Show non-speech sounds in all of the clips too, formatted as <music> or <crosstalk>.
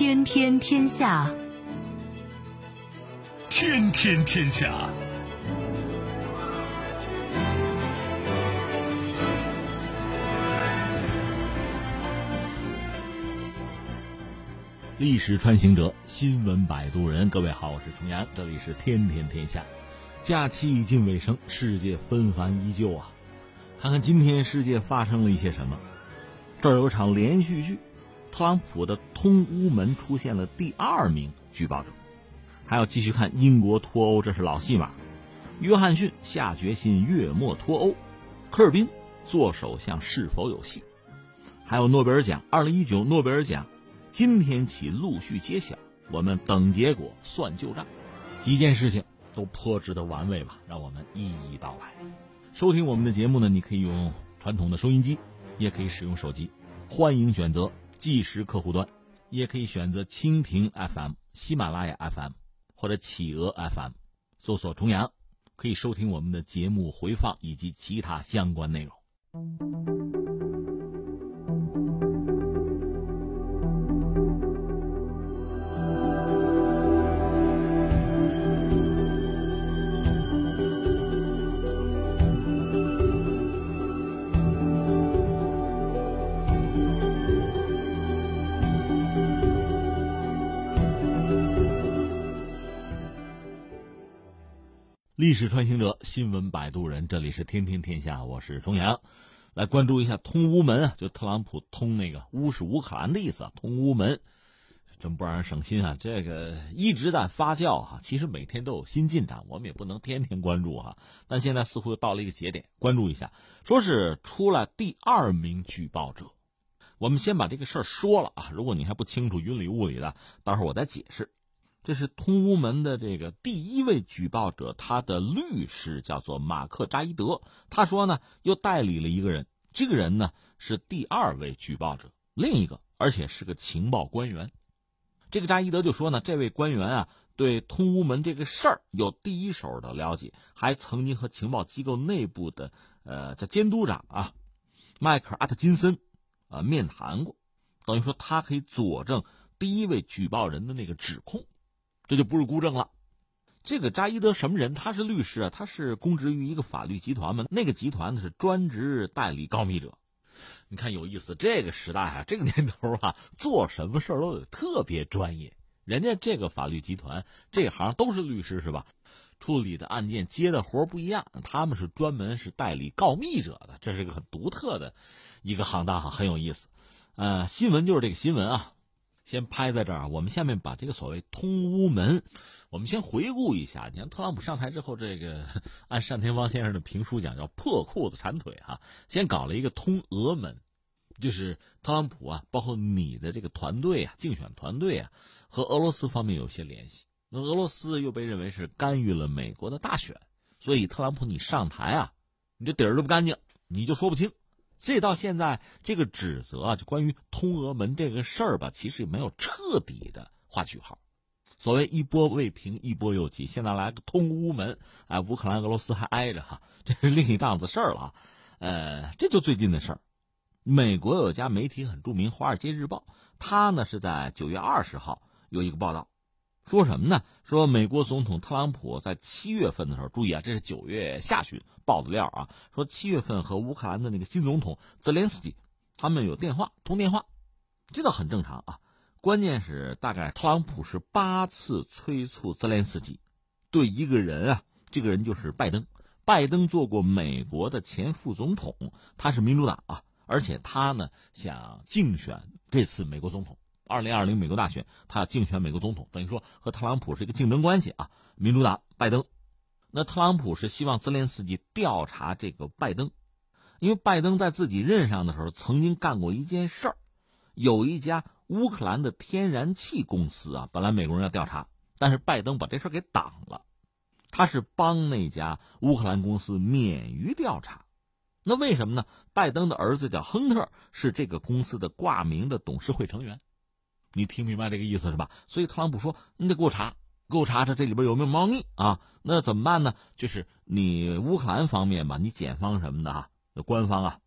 天天天下，天天天下。历史穿行者，新闻摆渡人。各位好，我是重阳，这里是天天天下。假期已近尾声，世界纷繁依旧啊！看看今天世界发生了一些什么。这儿有场连续剧，特朗普的通乌门出现了第二名举报者。还要继续看英国脱欧，这是老戏码。约翰逊下决心月末脱欧，科尔宾做首相是否有戏？还有诺贝尔奖，二零一九诺贝尔奖。今天起陆续揭晓，我们等结果算旧账，几件事情都颇值得玩味吧？让我们一一道来。收听我们的节目呢，你可以用传统的收音机，也可以使用手机，欢迎选择即时客户端，也可以选择蜻蜓 FM、喜马拉雅 FM 或者企鹅 FM，搜索“重阳”，可以收听我们的节目回放以及其他相关内容。历史穿行者，新闻摆渡人，这里是天天天下，我是钟阳，来关注一下通乌门啊，就特朗普通那个乌是乌克兰的意思，通乌门，真不让人省心啊！这个一直在发酵哈，其实每天都有新进展，我们也不能天天关注哈。但现在似乎又到了一个节点，关注一下，说是出来第二名举报者，我们先把这个事儿说了啊，如果你还不清楚云里雾里的，待会儿我再解释。这是通乌门的这个第一位举报者，他的律师叫做马克扎伊德。他说呢，又代理了一个人，这个人呢是第二位举报者，另一个而且是个情报官员。这个扎伊德就说呢，这位官员啊，对通乌门这个事儿有第一手的了解，还曾经和情报机构内部的呃叫监督长啊迈克尔阿特金森啊面谈过，等于说他可以佐证第一位举报人的那个指控。这就不是孤证了。这个扎伊德什么人？他是律师啊，他是公职于一个法律集团嘛。那个集团呢是专职代理告密者。你看有意思，这个时代啊，这个年头啊，做什么事儿都得特别专业。人家这个法律集团这行都是律师是吧？处理的案件接的活不一样，他们是专门是代理告密者的，这是一个很独特的一个行当哈，很有意思。呃，新闻就是这个新闻啊。先拍在这儿，我们下面把这个所谓通乌门，我们先回顾一下。你看特朗普上台之后，这个 <laughs> 按单田芳先生的评书讲，叫破裤子缠腿哈。先搞了一个通俄门，就是特朗普啊，包括你的这个团队啊，竞选团队啊，和俄罗斯方面有些联系。那俄罗斯又被认为是干预了美国的大选，所以特朗普你上台啊，你这底儿都不干净，你就说不清。所以到现在这个指责啊，就关于通俄门这个事儿吧，其实也没有彻底的画句号。所谓一波未平，一波又起，现在来个通乌门，哎，乌克兰、俄罗斯还挨着哈，这是另一档子事儿了。呃，这就最近的事儿。美国有家媒体很著名，《华尔街日报》，它呢是在九月二十号有一个报道。说什么呢？说美国总统特朗普在七月份的时候，注意啊，这是九月下旬爆的料啊。说七月份和乌克兰的那个新总统泽连斯基，他们有电话通电话，这倒很正常啊。关键是大概特朗普是八次催促泽连斯基对一个人啊，这个人就是拜登。拜登做过美国的前副总统，他是民主党啊，而且他呢想竞选这次美国总统。二零二零美国大选，他要竞选美国总统，等于说和特朗普是一个竞争关系啊。民主党拜登，那特朗普是希望泽连斯基调查这个拜登，因为拜登在自己任上的时候曾经干过一件事儿，有一家乌克兰的天然气公司啊，本来美国人要调查，但是拜登把这事儿给挡了，他是帮那家乌克兰公司免于调查。那为什么呢？拜登的儿子叫亨特，是这个公司的挂名的董事会成员。你听明白这个意思是吧？所以特朗普说：“你得给我查，给我查查这里边有没有猫腻啊？那怎么办呢？就是你乌克兰方面吧，你检方什么的哈，官方啊，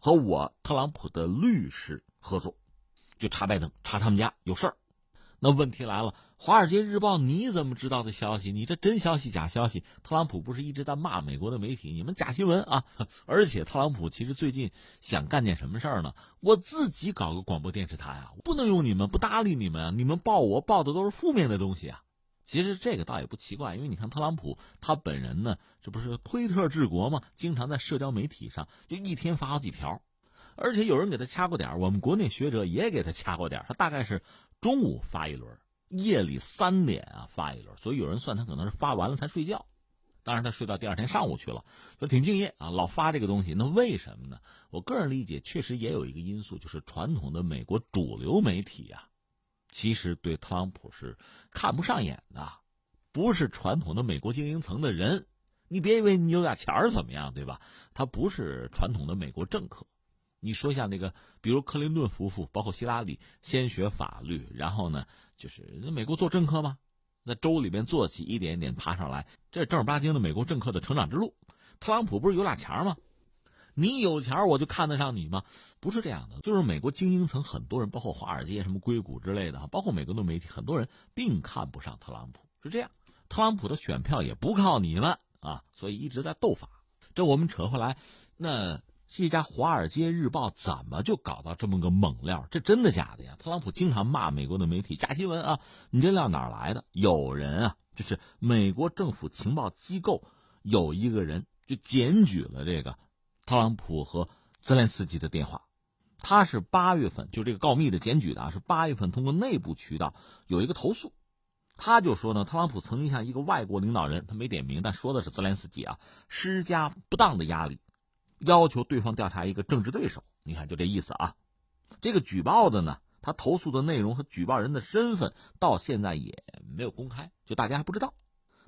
和我特朗普的律师合作，就查拜登，查他们家有事儿。那问题来了，《华尔街日报》你怎么知道的消息？你这真消息假消息？特朗普不是一直在骂美国的媒体，你们假新闻啊！<laughs> 而且特朗普其实最近想干件什么事儿呢？我自己搞个广播电视台啊，不能用你们，不搭理你们啊！你们报我报的都是负面的东西啊！其实这个倒也不奇怪，因为你看特朗普他本人呢，这不是推特治国嘛？经常在社交媒体上就一天发好几条，而且有人给他掐过点我们国内学者也给他掐过点他大概是。中午发一轮，夜里三点啊发一轮，所以有人算他可能是发完了才睡觉，当然他睡到第二天上午去了，就挺敬业啊，老发这个东西。那为什么呢？我个人理解，确实也有一个因素，就是传统的美国主流媒体啊，其实对特朗普是看不上眼的，不是传统的美国精英层的人。你别以为你有点钱儿怎么样，对吧？他不是传统的美国政客。你说一下那个，比如克林顿夫妇，包括希拉里，先学法律，然后呢，就是那美国做政客吗？在州里边做起，一点一点爬上来，这正儿八经的美国政客的成长之路。特朗普不是有俩钱吗？你有钱我就看得上你吗？不是这样的，就是美国精英层很多人，包括华尔街、什么硅谷之类的，包括美国的媒体，很多人并看不上特朗普，是这样。特朗普的选票也不靠你们啊，所以一直在斗法。这我们扯回来，那。这家《华尔街日报》怎么就搞到这么个猛料？这真的假的呀？特朗普经常骂美国的媒体假新闻啊！你这料哪来的？有人啊，就是美国政府情报机构有一个人就检举了这个特朗普和泽连斯基的电话。他是八月份就这个告密的检举的啊，是八月份通过内部渠道有一个投诉，他就说呢，特朗普曾经向一个外国领导人，他没点名，但说的是泽连斯基啊，施加不当的压力。要求对方调查一个政治对手，你看就这意思啊。这个举报的呢，他投诉的内容和举报人的身份到现在也没有公开，就大家还不知道。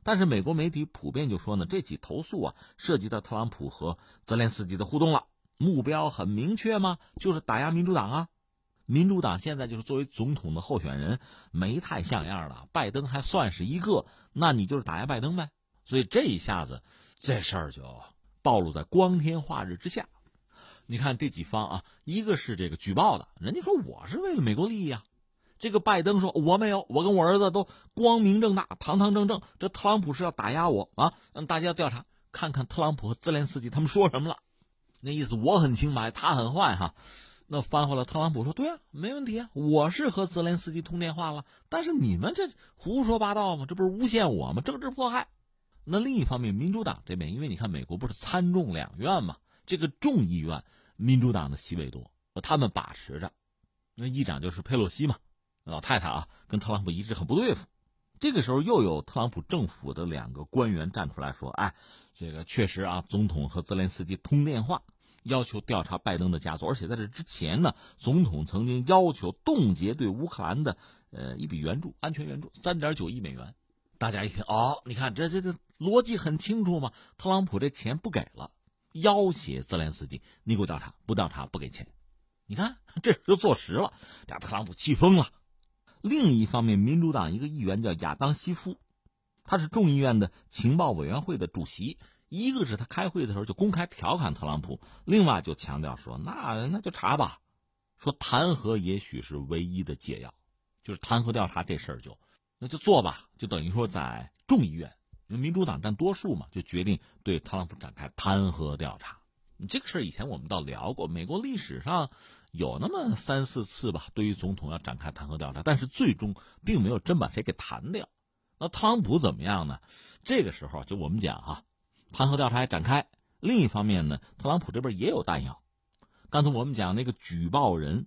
但是美国媒体普遍就说呢，这起投诉啊涉及到特朗普和泽连斯基的互动了，目标很明确吗？就是打压民主党啊。民主党现在就是作为总统的候选人没太像样了，拜登还算是一个，那你就是打压拜登呗。所以这一下子这事儿就。暴露在光天化日之下，你看这几方啊，一个是这个举报的，人家说我是为了美国利益啊，这个拜登说我没有，我跟我儿子都光明正大、堂堂正正，这特朗普是要打压我啊，让大家调查看看特朗普和泽连斯基他们说什么了，那意思我很清白，他很坏哈。那翻回来，特朗普说对啊，没问题啊，我是和泽连斯基通电话了，但是你们这胡说八道吗？这不是诬陷我吗？政治迫害。那另一方面，民主党这边，因为你看美国不是参众两院嘛，这个众议院民主党的席位多，他们把持着，那议长就是佩洛西嘛，老太太啊，跟特朗普一直很不对付。这个时候又有特朗普政府的两个官员站出来说：“哎，这个确实啊，总统和泽连斯基通电话，要求调查拜登的家族，而且在这之前呢，总统曾经要求冻结对乌克兰的呃一笔援助，安全援助三点九亿美元。”大家一听，哦，你看这这这逻辑很清楚嘛。特朗普这钱不给了，要挟泽连斯基，你给我调查，不调查不给钱。你看 <laughs> 这就坐实了，这特朗普气疯了。另一方面，民主党一个议员叫亚当西夫，他是众议院的情报委员会的主席。一个是他开会的时候就公开调侃特朗普，另外就强调说，那那就查吧，说弹劾也许是唯一的解药，就是弹劾调查这事儿就。那就做吧，就等于说在众议院，因为民主党占多数嘛，就决定对特朗普展开弹劾调查。这个事儿以前我们倒聊过，美国历史上有那么三四次吧，对于总统要展开弹劾调查，但是最终并没有真把谁给弹掉。那特朗普怎么样呢？这个时候就我们讲哈，弹劾调查展开。另一方面呢，特朗普这边也有弹药。刚才我们讲那个举报人。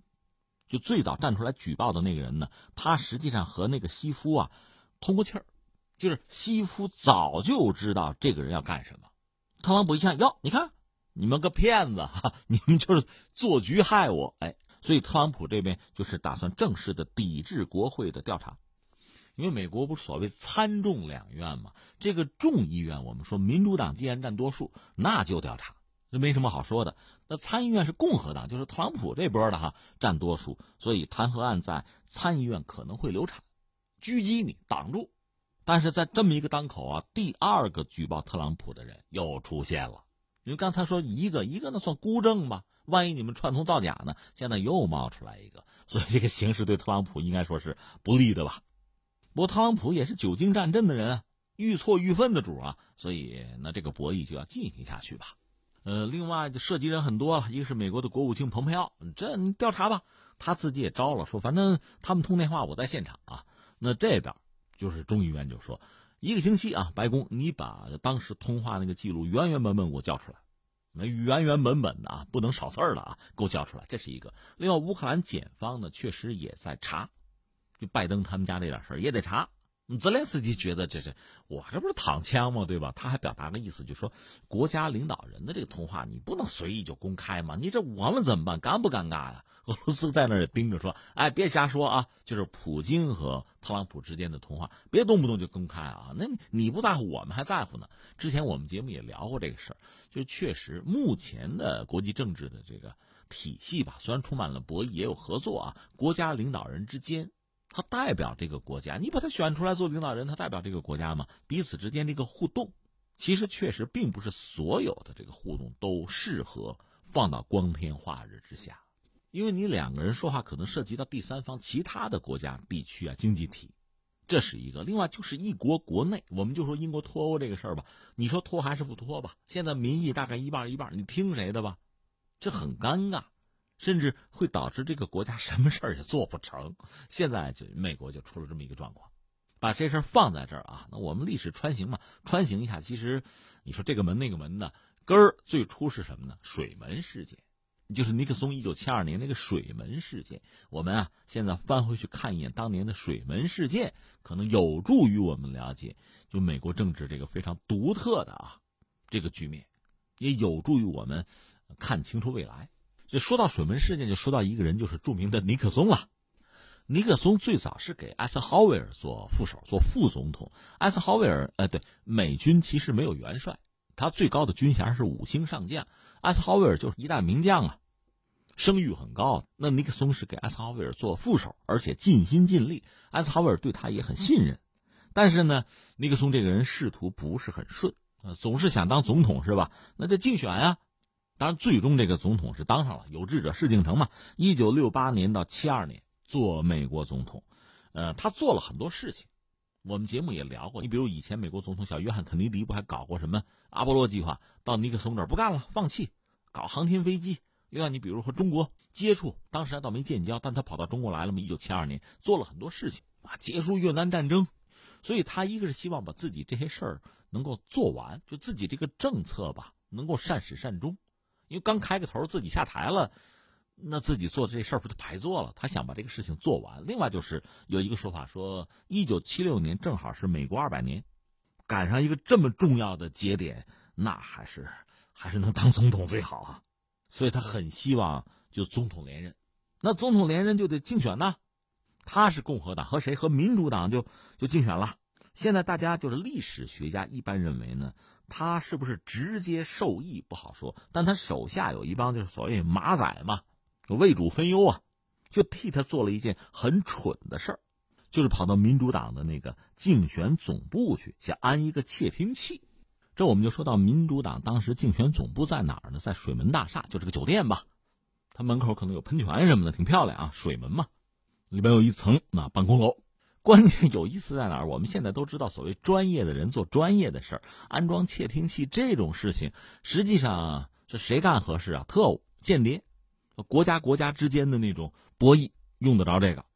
就最早站出来举报的那个人呢，他实际上和那个西夫啊通过气儿，就是西夫早就知道这个人要干什么。特朗普一看，哟，你看你们个骗子哈，<laughs> 你们就是做局害我，哎，所以特朗普这边就是打算正式的抵制国会的调查，因为美国不是所谓参众两院嘛，这个众议院我们说民主党既然占多数，那就调查。这没什么好说的。那参议院是共和党，就是特朗普这波的哈占多数，所以弹劾案在参议院可能会流产，狙击你挡住。但是在这么一个当口啊，第二个举报特朗普的人又出现了，因为刚才说一个一个那算孤证吧，万一你们串通造假呢？现在又冒出来一个，所以这个形势对特朗普应该说是不利的吧。不过特朗普也是久经战阵的人啊，愈挫愈奋的主啊，所以那这个博弈就要进行下去吧。呃，另外就涉及人很多了，一个是美国的国务卿蓬佩奥，这你调查吧，他自己也招了，说反正他们通电话，我在现场啊。那这边就是众议员就说。一个星期啊，白宫，你把当时通话那个记录原原本本给我叫出来，那原原本本的啊，不能少字儿了啊，给我叫出来。这是一个。另外，乌克兰检方呢，确实也在查，就拜登他们家这点事儿也得查。泽连斯基觉得这是我这不是躺枪吗？对吧？他还表达个意思，就说国家领导人的这个通话你不能随意就公开嘛？你这我们怎么办？尴不尴尬呀？<laughs> 俄罗斯在那儿也盯着说，哎，别瞎说啊！就是普京和特朗普之间的通话，别动不动就公开啊！那你不在乎，我们还在乎呢。之前我们节目也聊过这个事儿，就确实目前的国际政治的这个体系吧，虽然充满了博弈，也有合作啊，国家领导人之间。他代表这个国家，你把他选出来做领导人，他代表这个国家吗？彼此之间这个互动，其实确实并不是所有的这个互动都适合放到光天化日之下，因为你两个人说话可能涉及到第三方、其他的国家、地区啊、经济体，这是一个。另外就是一国国内，我们就说英国脱欧这个事儿吧，你说脱还是不脱吧？现在民意大概一半一半，你听谁的吧？这很尴尬。甚至会导致这个国家什么事儿也做不成。现在就美国就出了这么一个状况，把这事儿放在这儿啊。那我们历史穿行嘛，穿行一下，其实你说这个门那个门呢，根儿最初是什么呢？水门事件，就是尼克松一九七二年那个水门事件。我们啊，现在翻回去看一眼当年的水门事件，可能有助于我们了解就美国政治这个非常独特的啊这个局面，也有助于我们看清楚未来。就说到水门事件，就说到一个人，就是著名的尼克松了。尼克松最早是给艾森豪威尔做副手，做副总统。艾森豪威尔，呃，对，美军其实没有元帅，他最高的军衔是五星上将。艾森豪威尔就是一代名将啊，声誉很高。那尼克松是给艾森豪威尔做副手，而且尽心尽力。艾森豪威尔对他也很信任。但是呢，尼克松这个人仕途不是很顺，呃总是想当总统是吧？那就竞选呀。当然，最终这个总统是当上了，有志者事竟成嘛。一九六八年到七二年做美国总统，呃，他做了很多事情，我们节目也聊过。你比如以前美国总统小约翰肯尼迪不还搞过什么阿波罗计划？到尼克松这儿不干了，放弃搞航天飞机。另外，你比如和中国接触，当时还倒没建交，但他跑到中国来了嘛。一九七二年做了很多事情啊，结束越南战争，所以他一个是希望把自己这些事儿能够做完，就自己这个政策吧，能够善始善终。因为刚开个头，自己下台了，那自己做这事儿不就白做了？他想把这个事情做完。另外就是有一个说法说，一九七六年正好是美国二百年，赶上一个这么重要的节点，那还是还是能当总统最好啊。所以他很希望就总统连任。那总统连任就得竞选呢，他是共和党和谁和民主党就就竞选了。现在大家就是历史学家一般认为呢。他是不是直接受益不好说，但他手下有一帮就是所谓马仔嘛，为主分忧啊，就替他做了一件很蠢的事儿，就是跑到民主党的那个竞选总部去，想安一个窃听器。这我们就说到民主党当时竞选总部在哪儿呢？在水门大厦，就这个酒店吧，它门口可能有喷泉什么的，挺漂亮啊，水门嘛，里边有一层那办公楼。关键有意思在哪儿？我们现在都知道，所谓专业的人做专业的事儿，安装窃听器这种事情，实际上是谁干合适啊？特务、间谍，国家国家之间的那种博弈用得着这个？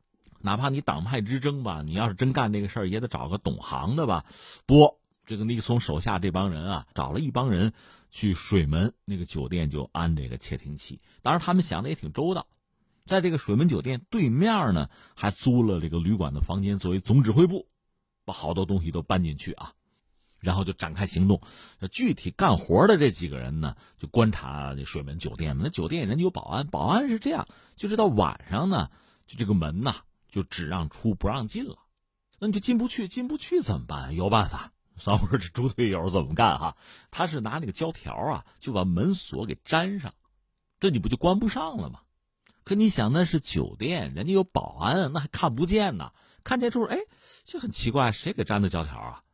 哪怕你党派之争吧，你要是真干这个事儿，也得找个懂行的吧？不，这个尼克松手下这帮人啊，找了一帮人去水门那个酒店就安这个窃听器。当然，他们想的也挺周到。在这个水门酒店对面呢，还租了这个旅馆的房间作为总指挥部，把好多东西都搬进去啊，然后就展开行动。具体干活的这几个人呢，就观察这水门酒店那酒店人家有保安，保安是这样，就是到晚上呢，就这个门呐，就只让出不让进了。那你就进不去，进不去怎么办？有办法。三会这猪队友怎么干哈？他是拿那个胶条啊，就把门锁给粘上，这你不就关不上了吗？可你想，那是酒店，人家有保安，那还看不见呢。看见之后，哎，就很奇怪，谁给粘的胶条啊？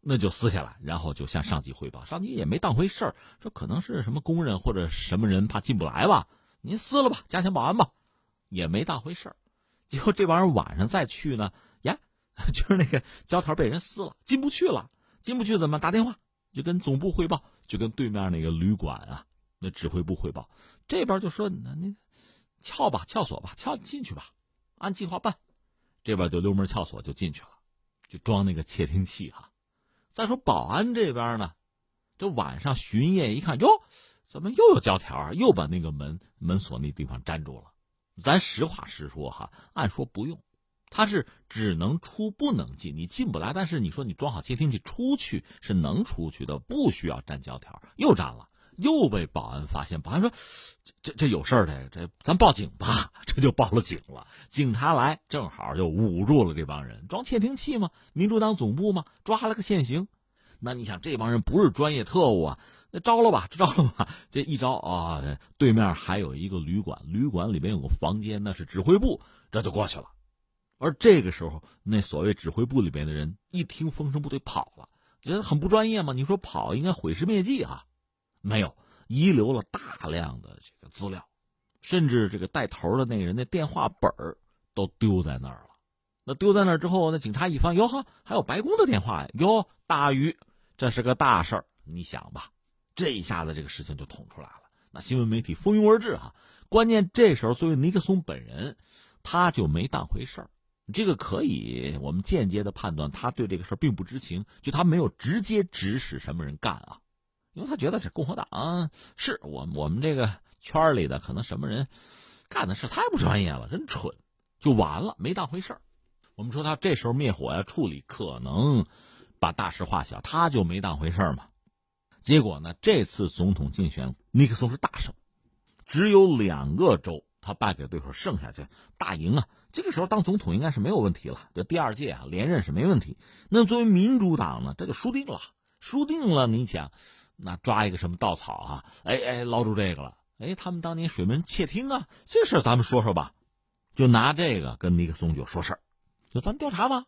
那就撕下来，然后就向上级汇报。上级也没当回事儿，说可能是什么工人或者什么人怕进不来吧，您撕了吧，加强保安吧，也没当回事儿。结果这帮人晚上再去呢，呀，<laughs> 就是那个胶条被人撕了，进不去了，进不去怎么打电话？就跟总部汇报，就跟对面那个旅馆啊，那指挥部汇报。这边就说那那撬吧，撬锁吧，撬进去吧，按计划办。这边就溜门撬锁就进去了，就装那个窃听器哈。再说保安这边呢，这晚上巡夜一看，哟，怎么又有胶条又把那个门门锁那地方粘住了。咱实话实说哈，按说不用，他是只能出不能进，你进不来。但是你说你装好窃听器出去是能出去的，不需要粘胶条，又粘了。又被保安发现，保安说：“这这有事儿的，这咱报警吧。<laughs> ”这就报了警了。警察来，正好就捂住了这帮人。装窃听器吗？民主党总部吗？抓了个现行。那你想，这帮人不是专业特务啊？那招了吧，招了吧。这一招啊，对面还有一个旅馆，旅馆里边有个房间，那是指挥部，这就过去了。而这个时候，那所谓指挥部里边的人一听风声部队跑了，觉得很不专业嘛？你说跑应该毁尸灭迹啊？没有遗留了大量的这个资料，甚至这个带头的那个人的电话本儿都丢在那儿了。那丢在那儿之后，那警察一翻，哟呵，还有白宫的电话呀！哟，大鱼，这是个大事儿。你想吧，这一下子这个事情就捅出来了。那新闻媒体蜂拥而至哈。关键这时候，作为尼克松本人，他就没当回事儿。这个可以我们间接的判断，他对这个事儿并不知情，就他没有直接指使什么人干啊。因为他觉得这共和党是我我们这个圈里的可能什么人干的事太不专业了，真蠢，就完了，没当回事儿。我们说他这时候灭火呀处理可能把大事化小，他就没当回事儿嘛。结果呢，这次总统竞选尼克松是大胜，只有两个州他败给对手，剩下就大赢啊。这个时候当总统应该是没有问题了，这第二届啊连任是没问题。那作为民主党呢，这就输定了，输定了。你想。那抓一个什么稻草啊？哎哎，捞住这个了！哎，他们当年水门窃听啊，这事咱们说说吧。就拿这个跟尼克松就说事儿，就咱调查吧。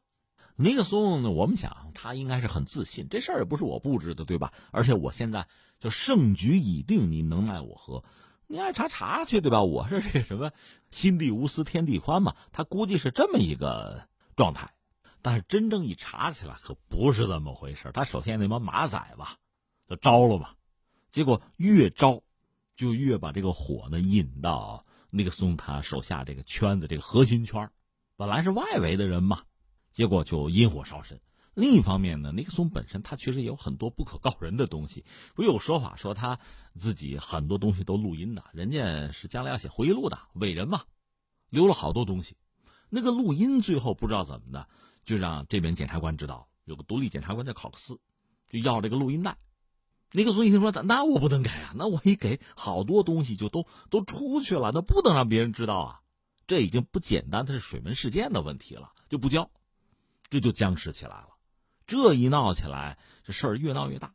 尼克松呢，我们想他应该是很自信，这事儿也不是我布置的，对吧？而且我现在就胜局已定，你能奈我何？你爱查查去，对吧？我是这什么心地无私天地宽嘛，他估计是这么一个状态。但是真正一查起来，可不是这么回事他首先那帮马仔吧。就招了吧，结果越招，就越把这个火呢引到尼克松他手下这个圈子这个核心圈本来是外围的人嘛，结果就引火烧身。另一方面呢，尼克松本身他确实有很多不可告人的东西，不有说法说他自己很多东西都录音的，人家是将来要写回忆录的伟人嘛，留了好多东西。那个录音最后不知道怎么的，就让这边检察官知道，有个独立检察官叫考克斯，就要这个录音带。尼克松一听说，那我不能给啊！那我一给，好多东西就都都出去了，那不能让别人知道啊！这已经不简单，它是水门事件的问题了，就不交，这就僵持起来了。这一闹起来，这事儿越闹越大，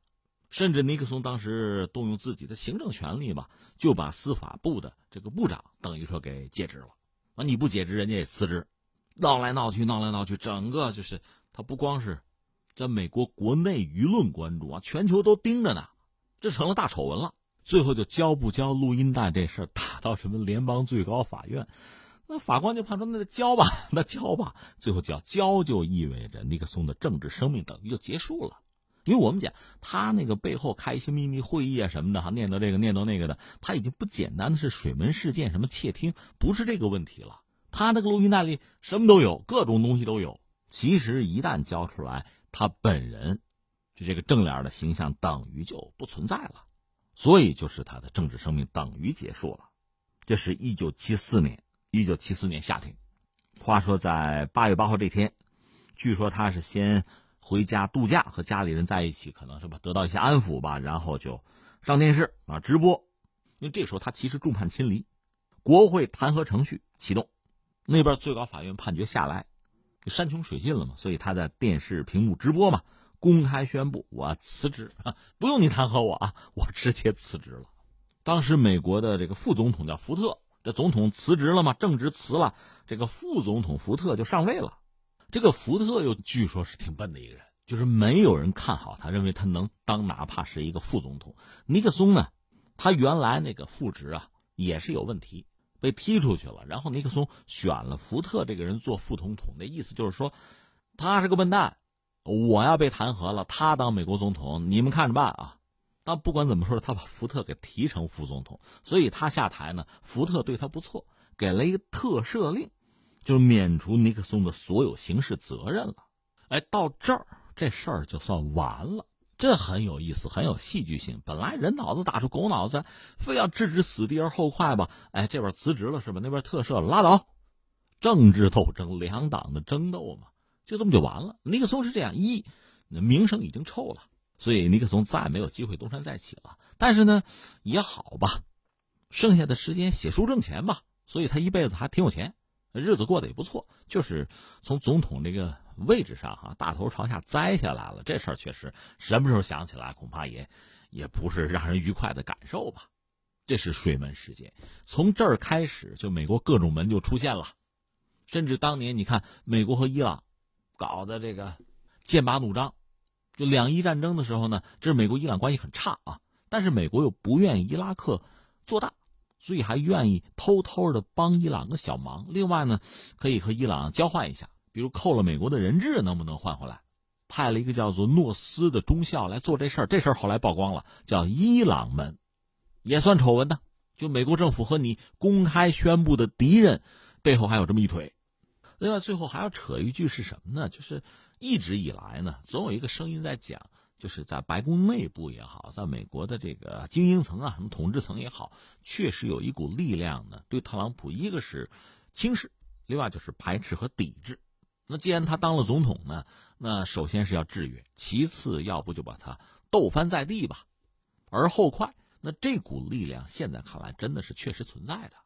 甚至尼克松当时动用自己的行政权力吧，就把司法部的这个部长等于说给解职了。啊，你不解职，人家也辞职，闹来闹去，闹来闹去，整个就是他不光是。在美国国内舆论关注啊，全球都盯着呢，这成了大丑闻了。最后就交不交录音带这事儿打到什么联邦最高法院，那法官就判说那交吧，<laughs> 那交吧。最后交交就意味着尼克松的政治生命等于就结束了，因为我们讲他那个背后开一些秘密会议啊什么的哈，念叨这个念叨那个的，他已经不简单的是水门事件什么窃听，不是这个问题了。他那个录音带里什么都有，各种东西都有。其实一旦交出来。他本人，就这个正脸的形象等于就不存在了，所以就是他的政治生命等于结束了。这是一九七四年，一九七四年夏天。话说在八月八号这天，据说他是先回家度假，和家里人在一起，可能是吧，得到一些安抚吧，然后就上电视啊直播。因为这时候他其实众叛亲离，国会弹劾程序启动，那边最高法院判决下来。山穷水尽了嘛，所以他在电视屏幕直播嘛，公开宣布我辞职，<laughs> 不用你弹劾我啊，我直接辞职了。当时美国的这个副总统叫福特，这总统辞职了嘛，正职辞了，这个副总统福特就上位了。这个福特又据说是挺笨的一个人，就是没有人看好他，认为他能当哪怕是一个副总统。尼克松呢，他原来那个副职啊也是有问题，被踢出去了。然后尼克松选了福特这个人做副总统，那意思就是说，他是个笨蛋，我要被弹劾了，他当美国总统，你们看着办啊。但不管怎么说，他把福特给提成副总统，所以他下台呢，福特对他不错，给了一个特赦令，就免除尼克松的所有刑事责任了。哎，到这儿。这事儿就算完了，这很有意思，很有戏剧性。本来人脑子打出狗脑子，非要置之死地而后快吧？哎，这边辞职了是吧？那边特赦了，拉倒。政治斗争，两党的争斗嘛，就这么就完了。尼克松是这样，一名声已经臭了，所以尼克松再没有机会东山再起了。但是呢，也好吧，剩下的时间写书挣钱吧，所以他一辈子还挺有钱，日子过得也不错。就是从总统这个。位置上哈，大头朝下栽下来了，这事儿确实什么时候想起来，恐怕也也不是让人愉快的感受吧。这是水门事件，从这儿开始，就美国各种门就出现了，甚至当年你看美国和伊朗搞的这个剑拔弩张，就两伊战争的时候呢，这是美国伊朗关系很差啊，但是美国又不愿意伊拉克做大，所以还愿意偷偷的帮伊朗个小忙。另外呢，可以和伊朗交换一下。比如扣了美国的人质，能不能换回来？派了一个叫做诺斯的中校来做这事儿，这事儿后来曝光了，叫伊朗门，也算丑闻呢。就美国政府和你公开宣布的敌人，背后还有这么一腿。另外，最后还要扯一句是什么呢？就是一直以来呢，总有一个声音在讲，就是在白宫内部也好，在美国的这个精英层啊，什么统治层也好，确实有一股力量呢，对特朗普一个是轻视，另外就是排斥和抵制。那既然他当了总统呢，那首先是要制约，其次要不就把他斗翻在地吧，而后快。那这股力量现在看来真的是确实存在的。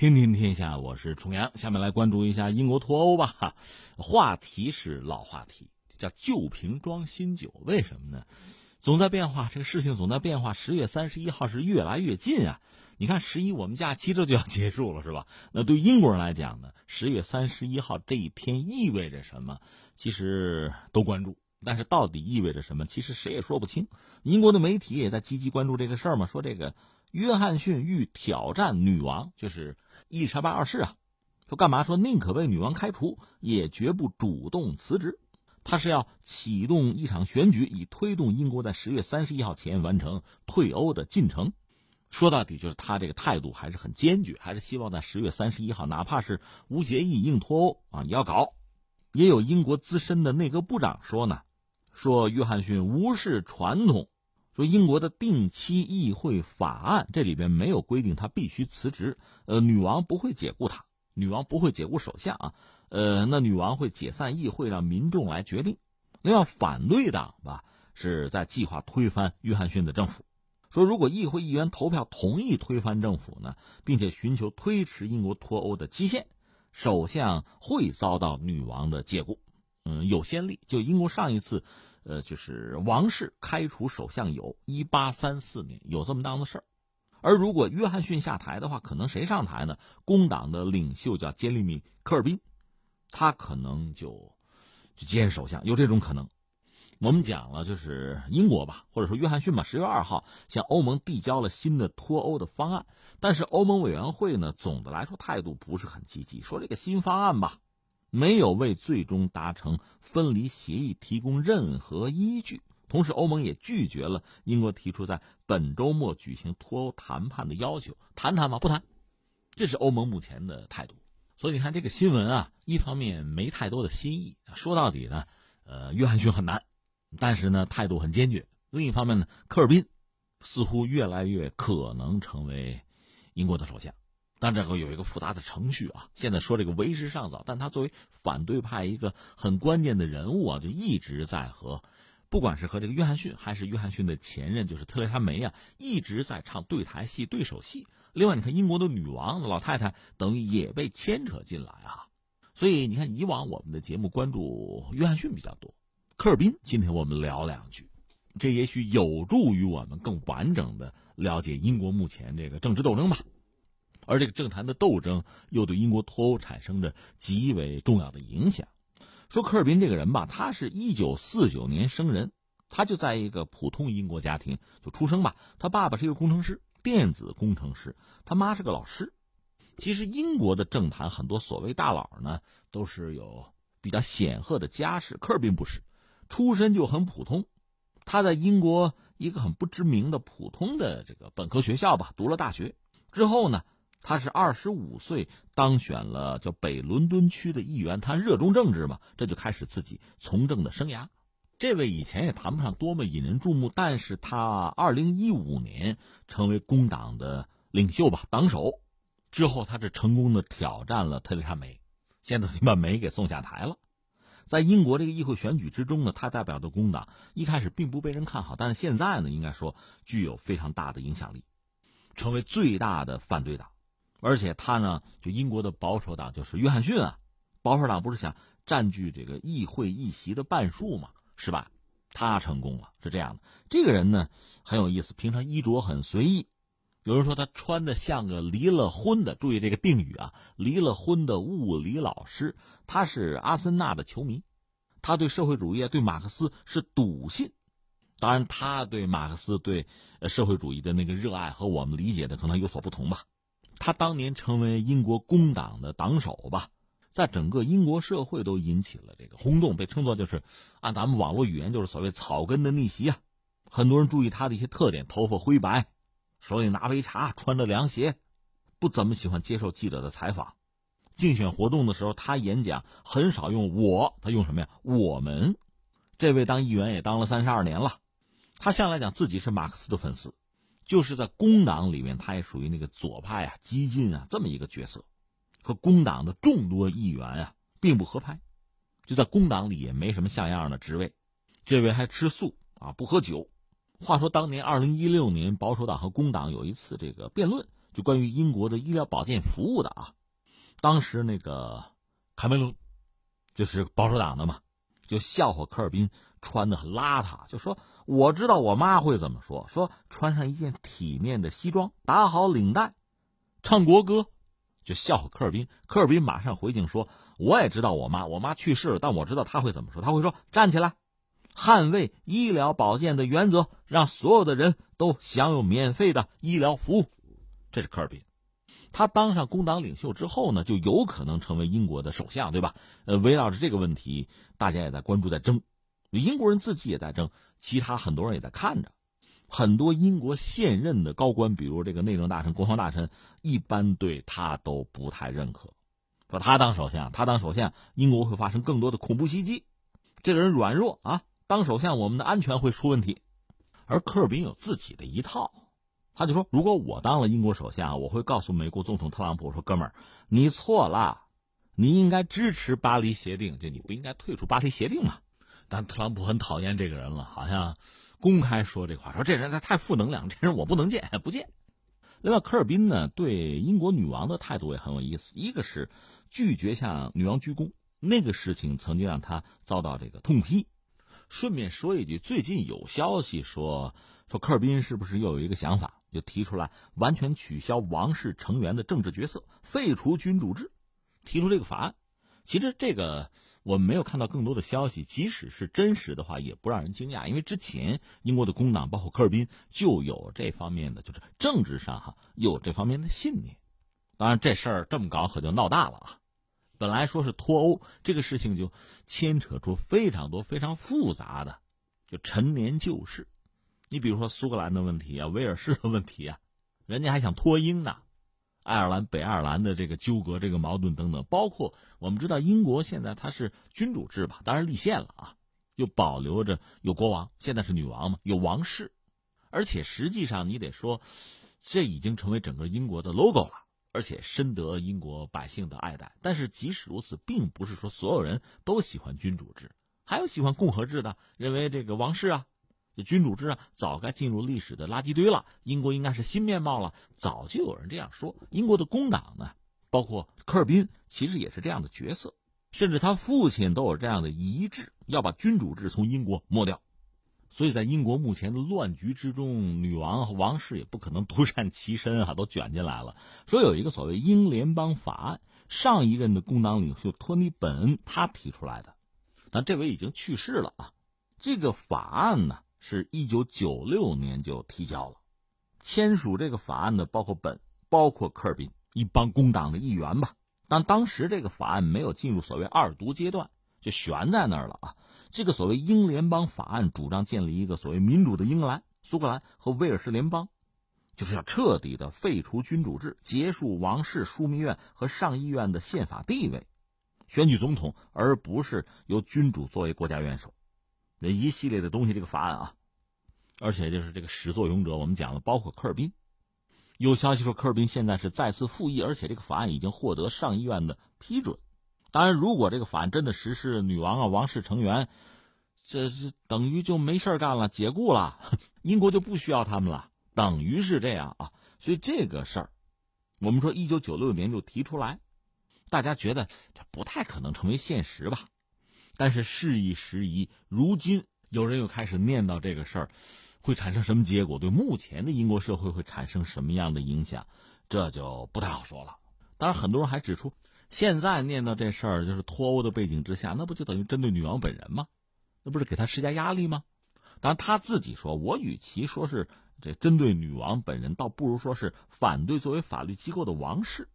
听听天下，我是重阳。下面来关注一下英国脱欧吧。话题是老话题，叫旧瓶装新酒。为什么呢？总在变化，这个事情总在变化。十月三十一号是越来越近啊！你看，十一我们假期这就要结束了，是吧？那对英国人来讲呢，十月三十一号这一天意味着什么？其实都关注，但是到底意味着什么，其实谁也说不清。英国的媒体也在积极关注这个事儿嘛，说这个约翰逊欲挑战女王，就是。伊丽莎白二世啊，说干嘛？说宁可被女王开除，也绝不主动辞职。他是要启动一场选举，以推动英国在十月三十一号前完成退欧的进程。说到底，就是他这个态度还是很坚决，还是希望在十月三十一号，哪怕是无协议硬脱欧啊，也要搞。也有英国资深的内阁部长说呢，说约翰逊无视传统。说英国的定期议会法案，这里边没有规定他必须辞职。呃，女王不会解雇他，女王不会解雇首相啊。呃，那女王会解散议会，让民众来决定。那要，反对党吧是在计划推翻约翰逊的政府。说如果议会议员投票同意推翻政府呢，并且寻求推迟英国脱欧的期限，首相会遭到女王的解雇。嗯，有先例，就英国上一次。呃，就是王室开除首相有一八三四年有这么档子事儿，而如果约翰逊下台的话，可能谁上台呢？工党的领袖叫杰里米·科尔宾，他可能就就接任首相，有这种可能。我们讲了，就是英国吧，或者说约翰逊吧，十月二号向欧盟递交了新的脱欧的方案，但是欧盟委员会呢，总的来说态度不是很积极，说这个新方案吧。没有为最终达成分离协议提供任何依据，同时欧盟也拒绝了英国提出在本周末举行脱欧谈判的要求。谈谈吗？不谈，这是欧盟目前的态度。所以你看这个新闻啊，一方面没太多的新意。说到底呢，呃，约翰逊很难，但是呢态度很坚决。另一方面呢，科尔宾似乎越来越可能成为英国的首相。但这个有一个复杂的程序啊，现在说这个为时尚早。但他作为反对派一个很关键的人物啊，就一直在和，不管是和这个约翰逊，还是约翰逊的前任，就是特蕾莎梅啊，一直在唱对台戏、对手戏。另外，你看英国的女王老太太等于也被牵扯进来啊。所以你看，以往我们的节目关注约翰逊比较多，科尔宾，今天我们聊两句，这也许有助于我们更完整的了解英国目前这个政治斗争吧。而这个政坛的斗争又对英国脱欧产生着极为重要的影响。说科尔宾这个人吧，他是一九四九年生人，他就在一个普通英国家庭就出生吧。他爸爸是一个工程师，电子工程师，他妈是个老师。其实英国的政坛很多所谓大佬呢，都是有比较显赫的家世。科尔宾不是，出身就很普通。他在英国一个很不知名的普通的这个本科学校吧，读了大学之后呢。他是二十五岁当选了叫北伦敦区的议员，他热衷政治嘛，这就开始自己从政的生涯。这位以前也谈不上多么引人注目，但是他二零一五年成为工党的领袖吧，党首之后，他是成功的挑战了特蕾莎梅，现在把梅给送下台了。在英国这个议会选举之中呢，他代表的工党一开始并不被人看好，但是现在呢，应该说具有非常大的影响力，成为最大的反对党。而且他呢，就英国的保守党就是约翰逊啊，保守党不是想占据这个议会议席的半数嘛，是吧？他成功了，是这样的。这个人呢很有意思，平常衣着很随意，有人说他穿的像个离了婚的，注意这个定语啊，离了婚的物理老师。他是阿森纳的球迷，他对社会主义、对马克思是笃信。当然，他对马克思、对社会主义的那个热爱和我们理解的可能有所不同吧。他当年成为英国工党的党首吧，在整个英国社会都引起了这个轰动，被称作就是按咱们网络语言就是所谓草根的逆袭啊。很多人注意他的一些特点：头发灰白，手里拿杯茶，穿着凉鞋，不怎么喜欢接受记者的采访。竞选活动的时候，他演讲很少用我，他用什么呀？我们。这位当议员也当了三十二年了，他向来讲自己是马克思的粉丝。就是在工党里面，他也属于那个左派啊、激进啊这么一个角色，和工党的众多议员啊并不合拍，就在工党里也没什么像样的职位。这位还吃素啊，不喝酒。话说当年二零一六年，保守党和工党有一次这个辩论，就关于英国的医疗保健服务的啊。当时那个卡梅伦，就是保守党的嘛，就笑话科尔宾穿的很邋遢，就说。我知道我妈会怎么说，说穿上一件体面的西装，打好领带，唱国歌，就笑话科尔宾。科尔宾马上回敬说：“我也知道我妈，我妈去世了，但我知道她会怎么说。她会说站起来，捍卫医疗保健的原则，让所有的人都享有免费的医疗服务。”这是科尔宾。他当上工党领袖之后呢，就有可能成为英国的首相，对吧？呃，围绕着这个问题，大家也在关注，在争。英国人自己也在争，其他很多人也在看着。很多英国现任的高官，比如这个内政大臣、国防大臣，一般对他都不太认可。说他当首相，他当首相，英国会发生更多的恐怖袭击。这个人软弱啊，当首相我们的安全会出问题。而科尔宾有自己的一套，他就说：如果我当了英国首相，我会告诉美国总统特朗普说：“哥们儿，你错了，你应该支持巴黎协定，就你不应该退出巴黎协定嘛。”但特朗普很讨厌这个人了，好像公开说这话，说这人他太负能量，这人我不能见，<laughs> 不见。另外，科尔宾呢对英国女王的态度也很有意思，一个是拒绝向女王鞠躬，那个事情曾经让他遭到这个痛批。顺便说一句，最近有消息说说科尔宾是不是又有一个想法，就提出来完全取消王室成员的政治角色，废除君主制，提出这个法案。其实这个。我们没有看到更多的消息，即使是真实的话，也不让人惊讶，因为之前英国的工党包括科尔宾就有这方面的，就是政治上哈有这方面的信念。当然，这事儿这么搞可就闹大了啊！本来说是脱欧这个事情，就牵扯出非常多非常复杂的，就陈年旧事。你比如说苏格兰的问题啊，威尔士的问题啊，人家还想脱英呢。爱尔兰、北爱尔兰的这个纠葛、这个矛盾等等，包括我们知道英国现在它是君主制吧，当然立宪了啊，又保留着有国王，现在是女王嘛，有王室，而且实际上你得说，这已经成为整个英国的 logo 了，而且深得英国百姓的爱戴。但是即使如此，并不是说所有人都喜欢君主制，还有喜欢共和制的，认为这个王室啊。这君主制啊，早该进入历史的垃圾堆了。英国应该是新面貌了，早就有人这样说。英国的工党呢，包括科尔宾，其实也是这样的角色，甚至他父亲都有这样的遗志，要把君主制从英国抹掉。所以在英国目前的乱局之中，女王和王室也不可能独善其身啊，都卷进来了。说有一个所谓英联邦法案，上一任的工党领袖托尼·本恩他提出来的，但这位已经去世了啊。这个法案呢？是一九九六年就提交了，签署这个法案的包括本，包括科尔宾一帮工党的议员吧。但当时这个法案没有进入所谓二读阶段，就悬在那儿了啊。这个所谓英联邦法案主张建立一个所谓民主的英格兰、苏格兰和威尔士联邦，就是要彻底的废除君主制，结束王室、枢密院和上议院的宪法地位，选举总统，而不是由君主作为国家元首。那一系列的东西，这个法案啊，而且就是这个始作俑者，我们讲了，包括科尔宾。有消息说，科尔宾现在是再次复议，而且这个法案已经获得上议院的批准。当然，如果这个法案真的实施，女王啊、王室成员，这是等于就没事干了，解雇了，英国就不需要他们了，等于是这样啊。所以这个事儿，我们说一九九六年就提出来，大家觉得这不太可能成为现实吧？但是事已时移，如今有人又开始念叨这个事儿，会产生什么结果？对目前的英国社会会产生什么样的影响？这就不太好说了。当然，很多人还指出，现在念叨这事儿，就是脱欧的背景之下，那不就等于针对女王本人吗？那不是给她施加压力吗？当然，他自己说，我与其说是这针对女王本人，倒不如说是反对作为法律机构的王室。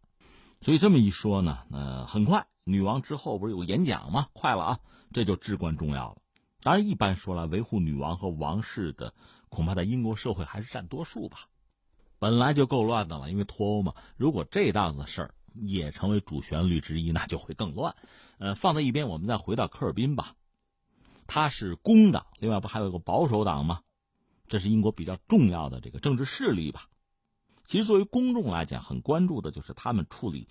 所以这么一说呢，呃，很快。女王之后不是有演讲吗？快了啊，这就至关重要了。当然，一般说来，维护女王和王室的，恐怕在英国社会还是占多数吧。本来就够乱的了，因为脱欧嘛。如果这档子事儿也成为主旋律之一，那就会更乱。呃，放在一边，我们再回到科尔宾吧。他是工党，另外不还有一个保守党吗？这是英国比较重要的这个政治势力吧。其实，作为公众来讲，很关注的就是他们处理。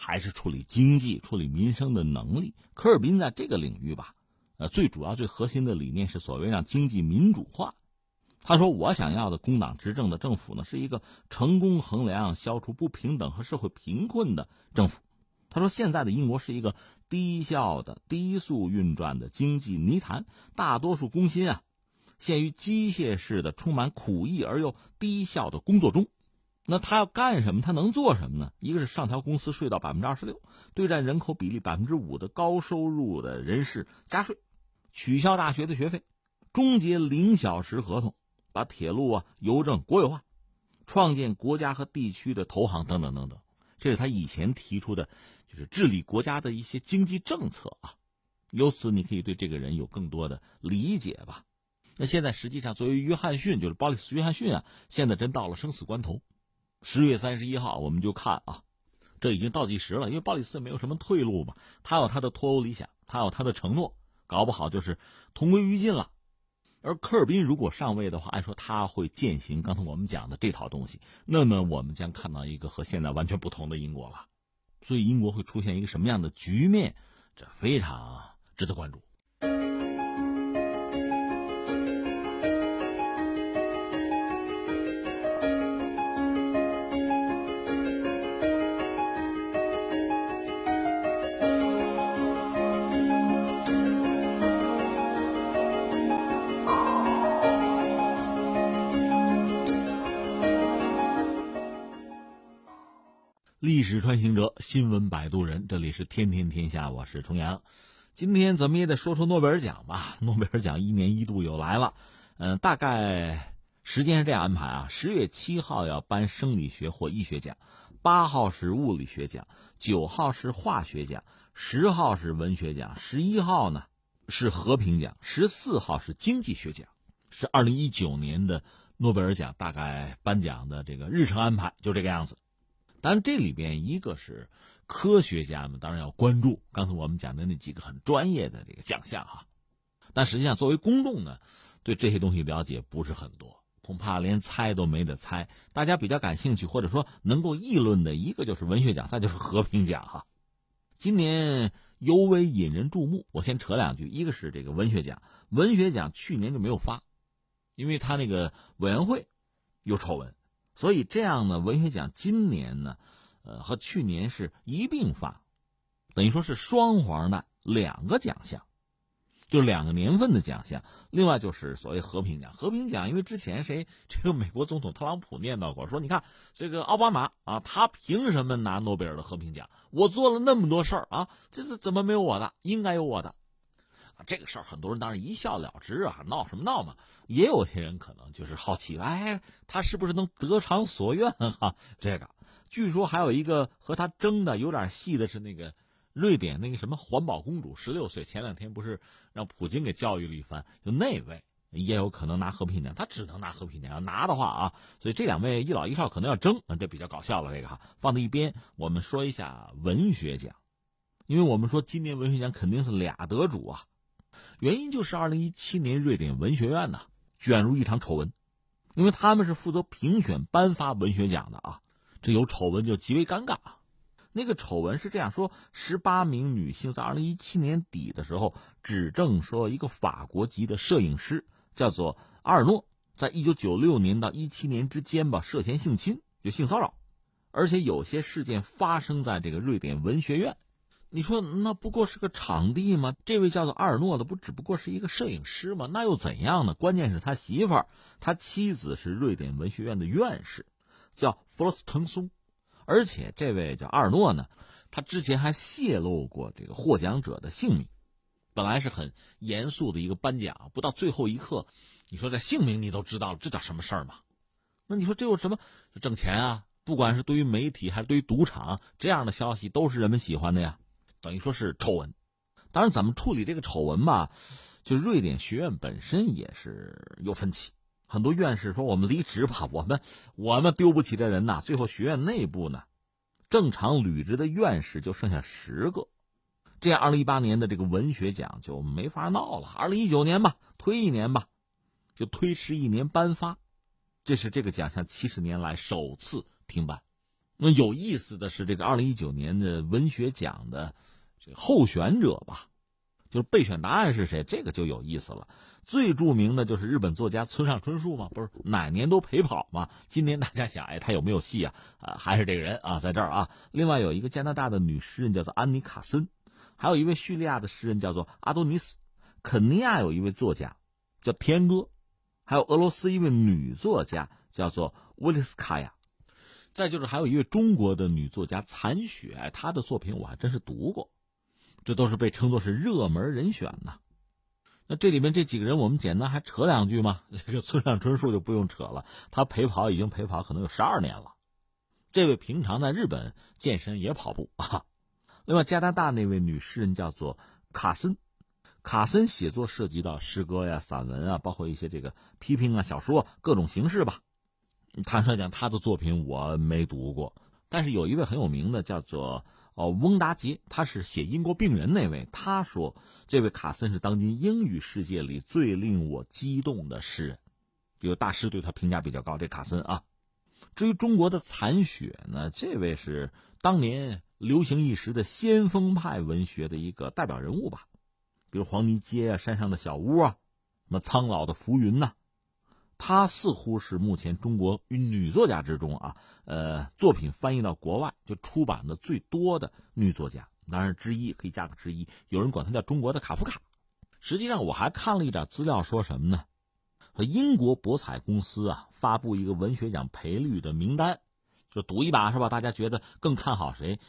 还是处理经济、处理民生的能力。科尔宾在这个领域吧，呃，最主要、最核心的理念是所谓让经济民主化。他说：“我想要的工党执政的政府呢，是一个成功衡量、消除不平等和社会贫困的政府。”他说：“现在的英国是一个低效的、低速运转的经济泥潭，大多数工薪啊，陷于机械式的、充满苦役而又低效的工作中。”那他要干什么？他能做什么呢？一个是上调公司税到百分之二十六，对占人口比例百分之五的高收入的人士加税，取消大学的学费，终结零小时合同，把铁路啊、邮政国有化，创建国家和地区的投行等等等等。这是他以前提出的，就是治理国家的一些经济政策啊。由此你可以对这个人有更多的理解吧。那现在实际上，作为约翰逊，就是鲍里斯·约翰逊啊，现在真到了生死关头。十月三十一号，我们就看啊，这已经倒计时了。因为鲍里斯没有什么退路嘛，他有他的脱欧理想，他有他的承诺，搞不好就是同归于尽了。而科尔宾如果上位的话，按说他会践行刚才我们讲的这套东西，那么我们将看到一个和现在完全不同的英国了。所以英国会出现一个什么样的局面，这非常值得关注。历史穿行者，新闻摆渡人，这里是天天天下，我是重阳。今天咱们也得说说诺贝尔奖吧。<laughs> 诺贝尔奖一年一度又来了，嗯，大概时间是这样安排啊：十月七号要颁生理学或医学奖，八号是物理学奖，九号是化学奖，十号是文学奖，十一号呢是和平奖，十四号是经济学奖。是二零一九年的诺贝尔奖大概颁奖的这个日程安排就这个样子。当然，这里边一个是科学家们当然要关注，刚才我们讲的那几个很专业的这个奖项哈。但实际上，作为公众呢，对这些东西了解不是很多，恐怕连猜都没得猜。大家比较感兴趣或者说能够议论的一个就是文学奖，再就是和平奖哈。今年尤为引人注目。我先扯两句，一个是这个文学奖，文学奖去年就没有发，因为他那个委员会有丑闻，所以这样呢，文学奖今年呢，呃，和去年是一并发，等于说是双黄的两个奖项。就两个年份的奖项，另外就是所谓和平奖。和平奖，因为之前谁这个美国总统特朗普念叨过，说你看这个奥巴马啊，他凭什么拿诺贝尔的和平奖？我做了那么多事儿啊，这是怎么没有我的？应该有我的。这个事儿很多人当然一笑了之啊，闹什么闹嘛？也有些人可能就是好奇，哎，他是不是能得偿所愿？哈，这个据说还有一个和他争的有点戏的是那个。瑞典那个什么环保公主十六岁，前两天不是让普京给教育了一番？就那位也有可能拿和平奖，他只能拿和平奖，要拿的话啊，所以这两位一老一少可能要争，这比较搞笑了。这个哈放在一边，我们说一下文学奖，因为我们说今年文学奖肯定是俩得主啊，原因就是二零一七年瑞典文学院呢卷入一场丑闻，因为他们是负责评选颁发文学奖的啊，这有丑闻就极为尴尬。那个丑闻是这样说：十八名女性在二零一七年底的时候指证说，一个法国籍的摄影师叫做阿尔诺，在一九九六年到一七年之间吧，涉嫌性侵，就性骚扰，而且有些事件发生在这个瑞典文学院。你说那不过是个场地吗？这位叫做阿尔诺的不只不过是一个摄影师吗？那又怎样呢？关键是他媳妇儿，他妻子是瑞典文学院的院士，叫弗罗斯滕松。而且这位叫阿尔诺呢，他之前还泄露过这个获奖者的姓名，本来是很严肃的一个颁奖，不到最后一刻，你说这姓名你都知道了，这叫什么事儿嘛？那你说这有什么挣钱啊？不管是对于媒体还是对于赌场，这样的消息都是人们喜欢的呀，等于说是丑闻。当然，怎么处理这个丑闻吧，就瑞典学院本身也是有分歧。很多院士说：“我们离职吧，我们我们丢不起这人呐。”最后学院内部呢，正常履职的院士就剩下十个，这样二零一八年的这个文学奖就没法闹了。二零一九年吧，推一年吧，就推迟一年颁发，这是这个奖项七十年来首次停办。那有意思的是，这个二零一九年的文学奖的这个候选者吧，就是备选答案是谁，这个就有意思了。最著名的就是日本作家村上春树嘛，不是哪年都陪跑嘛。今年大家想，哎，他有没有戏啊？啊，还是这个人啊，在这儿啊。另外有一个加拿大的女诗人叫做安妮卡森，还有一位叙利亚的诗人叫做阿多尼斯，肯尼亚有一位作家叫天歌，还有俄罗斯一位女作家叫做乌里斯卡娅，再就是还有一位中国的女作家残雪，她的作品我还真是读过，这都是被称作是热门人选呢。那这里面这几个人，我们简单还扯两句吗？这个村上春树就不用扯了，他陪跑已经陪跑可能有十二年了。这位平常在日本健身也跑步啊。另外，加拿大那位女诗人叫做卡森，卡森写作涉及到诗歌呀、散文啊，包括一些这个批评啊、小说各种形式吧。坦率讲，他的作品我没读过，但是有一位很有名的叫做。哦，翁达杰，他是写英国病人那位。他说，这位卡森是当今英语世界里最令我激动的诗人，有大师对他评价比较高。这卡森啊，至于中国的残雪呢，这位是当年流行一时的先锋派文学的一个代表人物吧，比如黄泥街啊、山上的小屋啊，什么苍老的浮云呐。她似乎是目前中国女作家之中啊，呃，作品翻译到国外就出版的最多的女作家，当然之一可以加个之一。有人管她叫中国的卡夫卡。实际上，我还看了一点资料，说什么呢？说英国博彩公司啊，发布一个文学奖赔率的名单，就赌一把是吧？大家觉得更看好谁？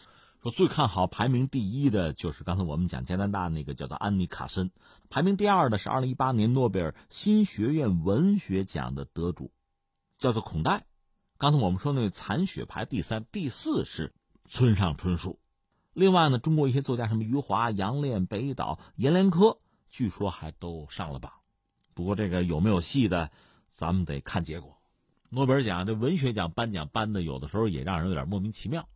说最看好排名第一的就是刚才我们讲加拿大那个叫做安妮卡森，排名第二的是二零一八年诺贝尔新学院文学奖的得主，叫做孔代。刚才我们说那个残雪排第三，第四是村上春树。另外呢，中国一些作家什么余华、杨炼、北岛、阎连科，据说还都上了榜。不过这个有没有戏的，咱们得看结果。诺贝尔奖这文学奖颁奖颁的有的时候也让人有点莫名其妙。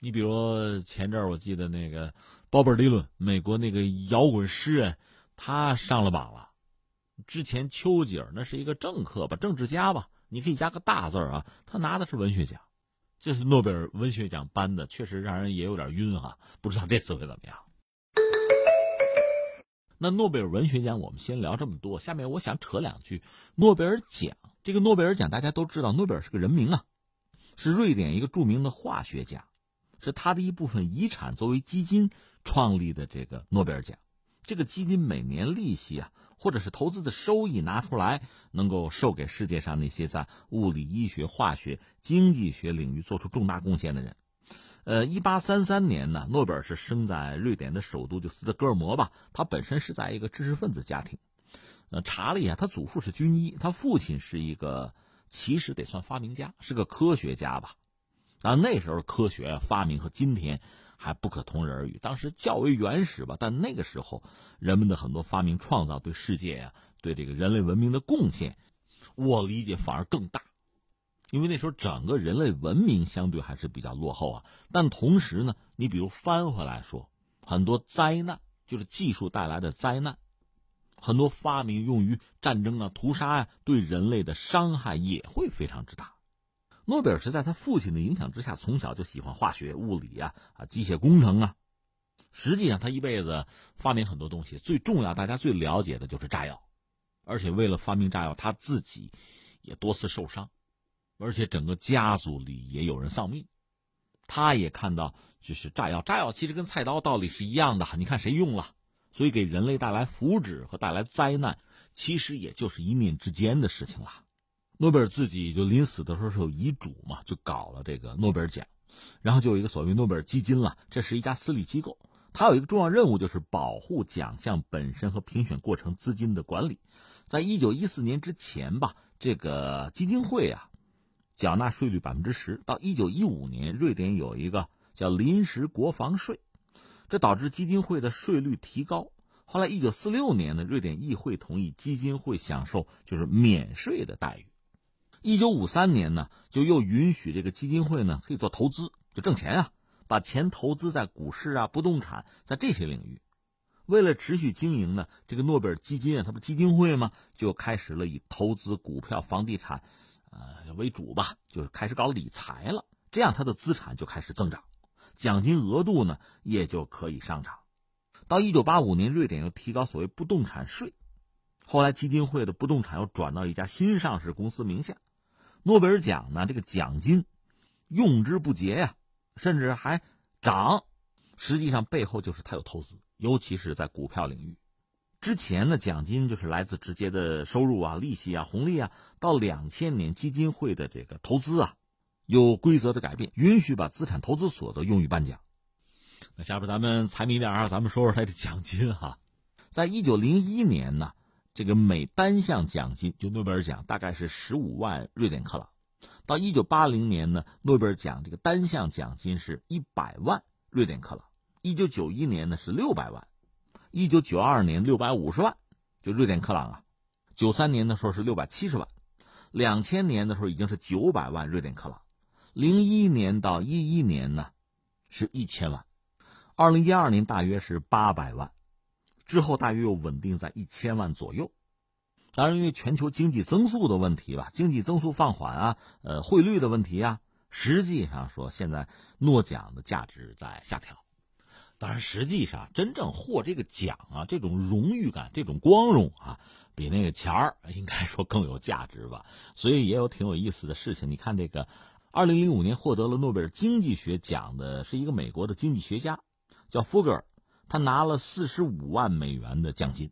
你比如前阵儿，我记得那个鲍勃迪伦，美国那个摇滚诗人，他上了榜了。之前丘吉尔那是一个政客吧，政治家吧，你可以加个大字儿啊。他拿的是文学奖，这是诺贝尔文学奖颁的，确实让人也有点晕哈。不知道这次会怎么样。那诺贝尔文学奖我们先聊这么多，下面我想扯两句诺贝尔奖。这个诺贝尔奖大家都知道，诺贝尔是个人名啊，是瑞典一个著名的化学家，是他的一部分遗产作为基金创立的这个诺贝尔奖。这个基金每年利息啊，或者是投资的收益拿出来，能够授给世界上那些在物理、医学、化学、经济学领域做出重大贡献的人。呃，一八三三年呢，诺贝尔是生在瑞典的首都就斯德哥尔摩吧。他本身是在一个知识分子家庭。呃，查了一下，他祖父是军医，他父亲是一个，其实得算发明家，是个科学家吧。啊，那时候科学发明和今天还不可同日而语。当时较为原始吧，但那个时候人们的很多发明创造对世界呀，对这个人类文明的贡献，我理解反而更大。因为那时候整个人类文明相对还是比较落后啊，但同时呢，你比如翻回来说，很多灾难就是技术带来的灾难，很多发明用于战争啊、屠杀呀，对人类的伤害也会非常之大。诺贝尔是在他父亲的影响之下，从小就喜欢化学、物理啊、啊机械工程啊。实际上，他一辈子发明很多东西，最重要、大家最了解的就是炸药，而且为了发明炸药，他自己也多次受伤。而且整个家族里也有人丧命，他也看到，就是炸药，炸药其实跟菜刀道理是一样的，你看谁用了，所以给人类带来福祉和带来灾难，其实也就是一念之间的事情了。诺贝尔自己就临死的时候是有遗嘱嘛，就搞了这个诺贝尔奖，然后就有一个所谓诺贝尔基金了，这是一家私立机构，它有一个重要任务就是保护奖项本身和评选过程资金的管理。在一九一四年之前吧，这个基金会啊。缴纳税率百分之十，到一九一五年，瑞典有一个叫临时国防税，这导致基金会的税率提高。后来一九四六年呢，瑞典议会同意基金会享受就是免税的待遇。一九五三年呢，就又允许这个基金会呢可以做投资，就挣钱啊，把钱投资在股市啊、不动产，在这些领域。为了持续经营呢，这个诺贝尔基金啊，它不基金会吗？就开始了以投资股票、房地产。呃，为主吧，就是开始搞理财了，这样他的资产就开始增长，奖金额度呢也就可以上涨。到一九八五年，瑞典又提高所谓不动产税，后来基金会的不动产又转到一家新上市公司名下。诺贝尔奖呢，这个奖金用之不竭呀，甚至还涨。实际上背后就是他有投资，尤其是在股票领域。之前的奖金就是来自直接的收入啊、利息啊、红利啊。到两千年，基金会的这个投资啊，有规则的改变，允许把资产投资所得用于颁奖。那下边咱们财迷点啊，咱们说说他的奖金哈。在一九零一年呢，这个每单项奖金就诺贝尔奖大概是十五万瑞典克朗。到一九八零年呢，诺贝尔奖这个单项奖金是一百万瑞典克朗。一九九一年呢是六百万。一九九二年六百五十万，就瑞典克朗啊。九三年的时候是六百七十万，两千年的时候已经是九百万瑞典克朗。零一年到一一年呢，是一千万。二零一二年大约是八百万，之后大约又稳定在一千万左右。当然，因为全球经济增速的问题吧，经济增速放缓啊，呃，汇率的问题啊，实际上说现在诺奖的价值在下调。当然，实际上真正获这个奖啊，这种荣誉感、这种光荣啊，比那个钱儿应该说更有价值吧。所以也有挺有意思的事情。你看，这个二零零五年获得了诺贝尔经济学奖的是一个美国的经济学家，叫福格尔，他拿了四十五万美元的奖金，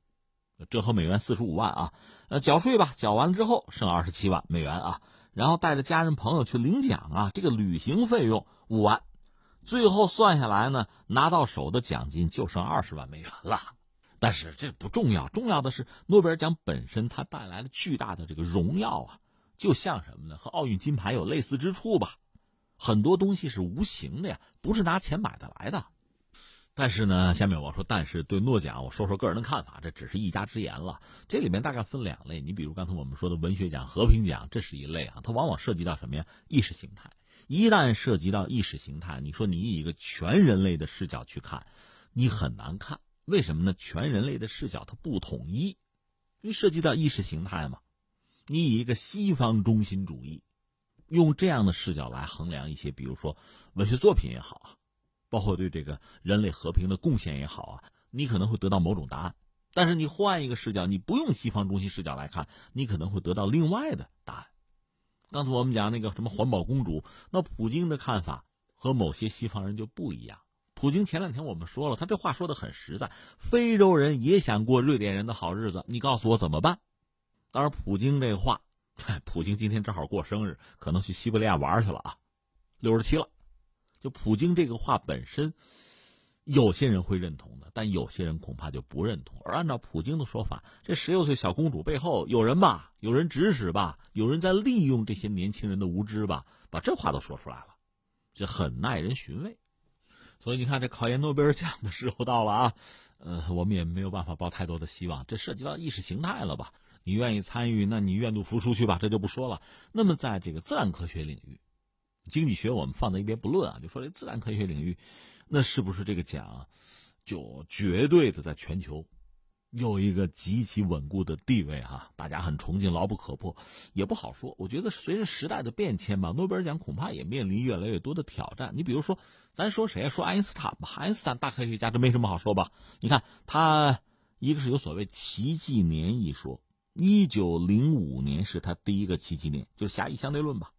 折合美元四十五万啊。呃，缴税吧，缴完之后剩二十七万美元啊，然后带着家人朋友去领奖啊，这个旅行费用五万。最后算下来呢，拿到手的奖金就剩二十万美元了。但是这不重要，重要的是诺贝尔奖本身它带来了巨大的这个荣耀啊，就像什么呢？和奥运金牌有类似之处吧。很多东西是无形的呀，不是拿钱买的来的。但是呢，下面我说，但是对诺奖，我说说个人的看法，这只是一家之言了。这里面大概分两类，你比如刚才我们说的文学奖、和平奖，这是一类啊，它往往涉及到什么呀？意识形态。一旦涉及到意识形态，你说你以一个全人类的视角去看，你很难看。为什么呢？全人类的视角它不统一，因为涉及到意识形态嘛。你以一个西方中心主义，用这样的视角来衡量一些，比如说文学作品也好啊，包括对这个人类和平的贡献也好啊，你可能会得到某种答案。但是你换一个视角，你不用西方中心视角来看，你可能会得到另外的答案。刚才我们讲那个什么环保公主，那普京的看法和某些西方人就不一样。普京前两天我们说了，他这话说的很实在，非洲人也想过瑞典人的好日子，你告诉我怎么办？当然，普京这话，<laughs> 普京今天正好过生日，可能去西伯利亚玩去了啊，六十七了。就普京这个话本身，有些人会认同的，但有些人恐怕就不认同。而按照普京的说法，这十六岁小公主背后有人吧，有人指使吧，有人在利用这些年轻人的无知吧，把这话都说出来了，这很耐人寻味。所以你看，这考验诺贝尔奖的时候到了啊，呃，我们也没有办法抱太多的希望，这涉及到意识形态了吧？你愿意参与，那你愿赌服输去吧，这就不说了。那么，在这个自然科学领域，经济学我们放在一边不论啊，就说这自然科学领域，那是不是这个奖就绝对的在全球有一个极其稳固的地位？哈，大家很崇敬，牢不可破，也不好说。我觉得随着时代的变迁吧，诺贝尔奖恐怕也面临越来越多的挑战。你比如说，咱说谁？说爱因斯坦吧，爱因斯坦大科学家，这没什么好说吧？你看他一个是有所谓奇迹年一说。一九零五年是他第一个奇迹年，就是狭义相对论吧。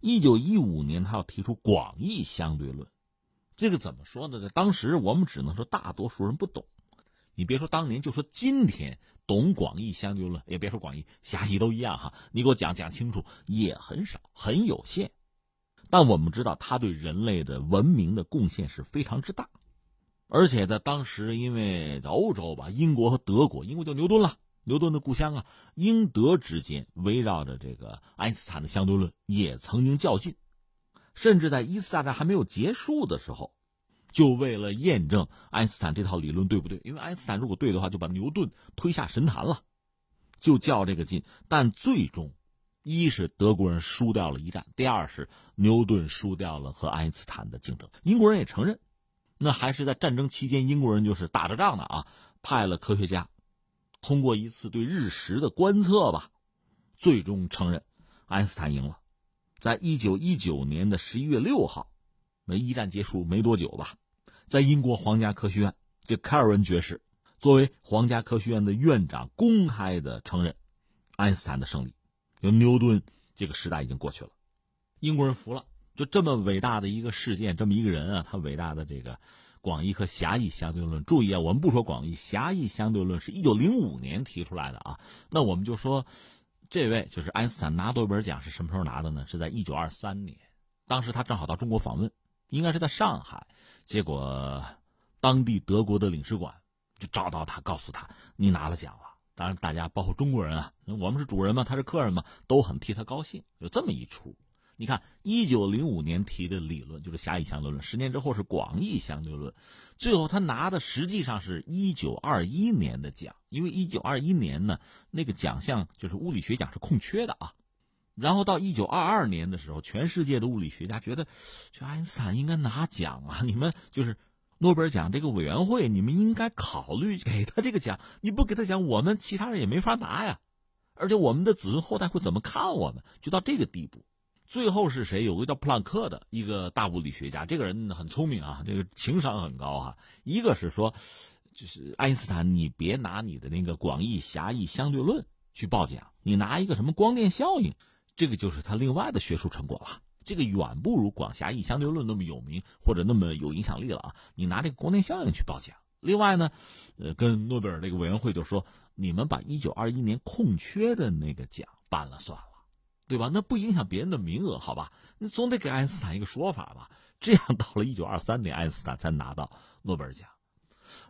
一九一五年，他要提出广义相对论，这个怎么说呢？在当时，我们只能说大多数人不懂。你别说当年，就说今天，懂广义相对论，也别说广义狭义都一样哈。你给我讲讲清楚，也很少，很有限。但我们知道，他对人类的文明的贡献是非常之大，而且在当时，因为在欧洲吧，英国和德国，英国叫牛顿了。牛顿的故乡啊，英德之间围绕着这个爱因斯坦的相对论也曾经较劲，甚至在一次大战还没有结束的时候，就为了验证爱因斯坦这套理论对不对，因为爱因斯坦如果对的话，就把牛顿推下神坛了，就较这个劲。但最终，一是德国人输掉了一战，第二是牛顿输掉了和爱因斯坦的竞争。英国人也承认，那还是在战争期间，英国人就是打着仗的啊，派了科学家。通过一次对日食的观测吧，最终承认爱因斯坦赢了。在一九一九年的十一月六号，那一战结束没多久吧，在英国皇家科学院，这凯尔文爵士作为皇家科学院的院长，公开的承认爱因斯坦的胜利。有牛顿这个时代已经过去了，英国人服了。就这么伟大的一个事件，这么一个人啊，他伟大的这个。广义和狭义相对论，注意啊，我们不说广义，狭义相对论是一九零五年提出来的啊。那我们就说，这位就是爱因斯坦拿诺贝尔奖是什么时候拿的呢？是在一九二三年，当时他正好到中国访问，应该是在上海，结果当地德国的领事馆就找到他，告诉他你拿了奖了。当然，大家包括中国人啊，我们是主人嘛，他是客人嘛，都很替他高兴。有这么一出。你看，一九零五年提的理论就是狭义相对论，十年之后是广义相对论，最后他拿的实际上是一九二一年的奖，因为一九二一年呢，那个奖项就是物理学奖是空缺的啊。然后到一九二二年的时候，全世界的物理学家觉得，这爱因斯坦应该拿奖啊！你们就是诺贝尔奖这个委员会，你们应该考虑给他这个奖。你不给他奖，我们其他人也没法拿呀。而且我们的子孙后代会怎么看我们？就到这个地步。最后是谁？有个叫普朗克的一个大物理学家，这个人很聪明啊，这个情商很高哈。一个是说，就是爱因斯坦，你别拿你的那个广义狭义相对论去报奖，你拿一个什么光电效应，这个就是他另外的学术成果了。这个远不如广狭义相对论那么有名或者那么有影响力了啊。你拿这个光电效应去报奖。另外呢，呃，跟诺贝尔这个委员会就说，你们把一九二一年空缺的那个奖办了算了。对吧？那不影响别人的名额，好吧？你总得给爱因斯坦一个说法吧？这样到了一九二三年，爱因斯坦才拿到诺贝尔奖。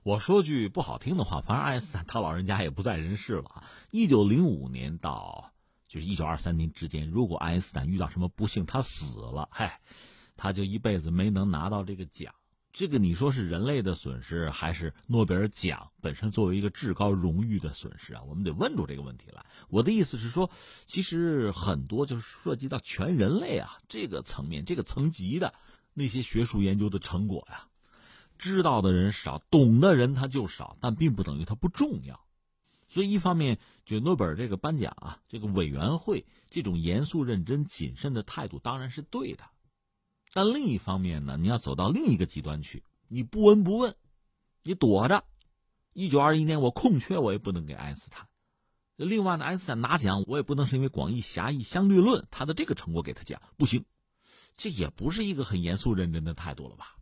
我说句不好听的话，反正爱因斯坦他老人家也不在人世了。一九零五年到就是一九二三年之间，如果爱因斯坦遇到什么不幸，他死了，嗨，他就一辈子没能拿到这个奖。这个你说是人类的损失，还是诺贝尔奖本身作为一个至高荣誉的损失啊？我们得问出这个问题来。我的意思是说，其实很多就是涉及到全人类啊这个层面、这个层级的那些学术研究的成果呀，知道的人少，懂的人他就少，但并不等于他不重要。所以，一方面，就诺贝尔这个颁奖啊，这个委员会这种严肃、认真、谨慎的态度当然是对的。但另一方面呢，你要走到另一个极端去，你不闻不问，你躲着。一九二一年我空缺，我也不能给爱因斯坦。另外呢，爱因斯坦拿奖，我也不能是因为广义狭义相对论他的这个成果给他奖，不行。这也不是一个很严肃认真的态度了吧？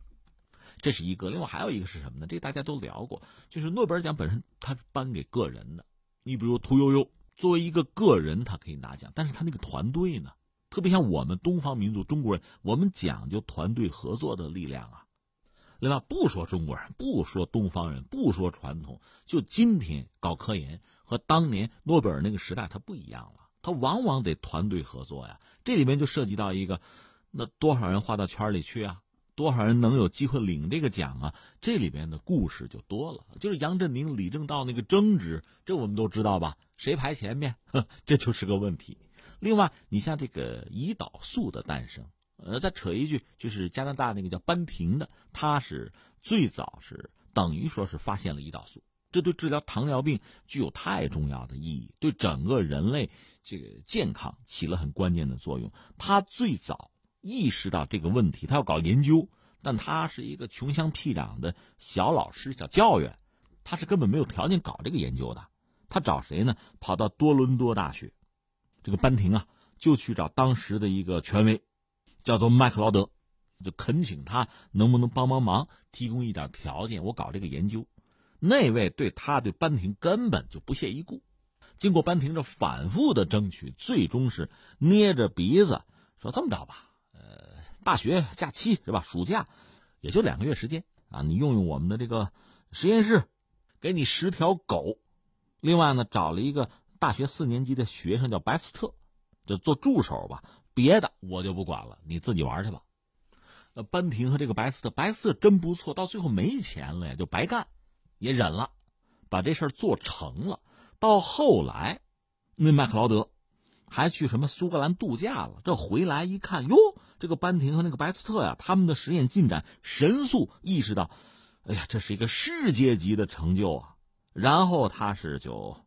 这是一个。另外还有一个是什么呢？这大家都聊过，就是诺贝尔奖本身它是颁给个人的。你比如屠呦呦作为一个个人，他可以拿奖，但是他那个团队呢？特别像我们东方民族中国人，我们讲究团队合作的力量啊。另外，不说中国人，不说东方人，不说传统，就今天搞科研和当年诺贝尔那个时代，它不一样了。它往往得团队合作呀。这里面就涉及到一个，那多少人划到圈里去啊？多少人能有机会领这个奖啊？这里边的故事就多了。就是杨振宁、李政道那个争执，这我们都知道吧？谁排前面？<laughs> 这就是个问题。另外，你像这个胰岛素的诞生，呃，再扯一句，就是加拿大那个叫班廷的，他是最早是等于说是发现了胰岛素，这对治疗糖尿病具有太重要的意义，对整个人类这个健康起了很关键的作用。他最早意识到这个问题，他要搞研究，但他是一个穷乡僻壤的小老师、小教员，他是根本没有条件搞这个研究的。他找谁呢？跑到多伦多大学。这个班廷啊，就去找当时的一个权威，叫做麦克劳德，就恳请他能不能帮帮忙，提供一点条件，我搞这个研究。那位对他对班廷根本就不屑一顾。经过班廷这反复的争取，最终是捏着鼻子说：“这么着吧，呃，大学假期是吧？暑假也就两个月时间啊，你用用我们的这个实验室，给你十条狗。另外呢，找了一个。”大学四年级的学生叫白斯特，就做助手吧，别的我就不管了，你自己玩去吧。那班廷和这个白斯特，白斯特真不错，到最后没钱了呀，就白干，也忍了，把这事儿做成了。到后来，那麦克劳德还去什么苏格兰度假了，这回来一看，哟，这个班廷和那个白斯特呀，他们的实验进展神速，意识到，哎呀，这是一个世界级的成就啊。然后他是就。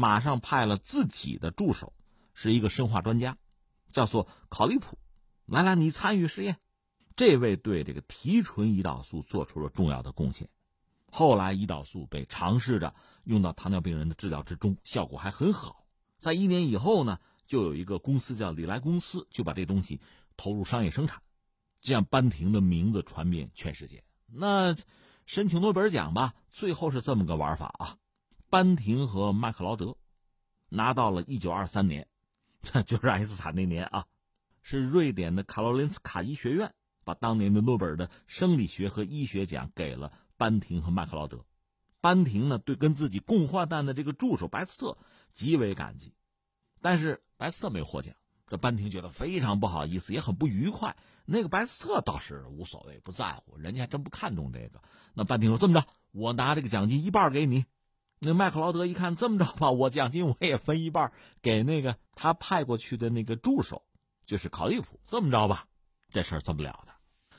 马上派了自己的助手，是一个生化专家，叫做考利普。来来，你参与实验。这位对这个提纯胰岛素做出了重要的贡献。后来，胰岛素被尝试着用到糖尿病人的治疗之中，效果还很好。在一年以后呢，就有一个公司叫李莱公司，就把这东西投入商业生产，这样班廷的名字传遍全世界。那申请诺贝尔奖吧，最后是这么个玩法啊。班廷和麦克劳德拿到了一九二三年，<laughs> 就是爱因斯坦那年啊，是瑞典的卡罗林斯卡医学院把当年的诺贝尔的生理学和医学奖给了班廷和麦克劳德。班廷呢，对跟自己共患难的这个助手白斯特极为感激，但是白斯特没有获奖，这班廷觉得非常不好意思，也很不愉快。那个白斯特倒是无所谓，不在乎，人家还真不看重这个。那班廷说：“这么着，我拿这个奖金一半给你。”那麦克劳德一看这么着吧，我奖金我也分一半给那个他派过去的那个助手，就是考利普。这么着吧，这事儿做不了的。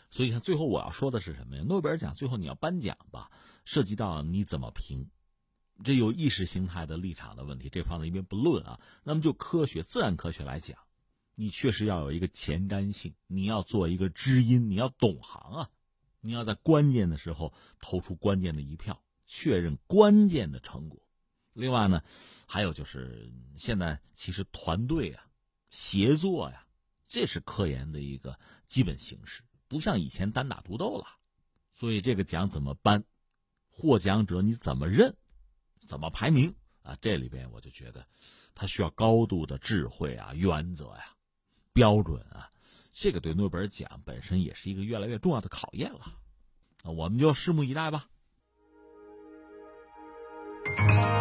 所以看最后我要说的是什么呀？诺贝尔奖最后你要颁奖吧，涉及到你怎么评，这有意识形态的立场的问题，这放在一边不论啊。那么就科学自然科学来讲，你确实要有一个前瞻性，你要做一个知音，你要懂行啊，你要在关键的时候投出关键的一票。确认关键的成果，另外呢，还有就是现在其实团队啊、协作呀，这是科研的一个基本形式，不像以前单打独斗了。所以这个奖怎么颁，获奖者你怎么认，怎么排名啊？这里边我就觉得，它需要高度的智慧啊、原则呀、标准啊。这个对诺贝尔奖本身也是一个越来越重要的考验了。那我们就拭目以待吧。Thank you.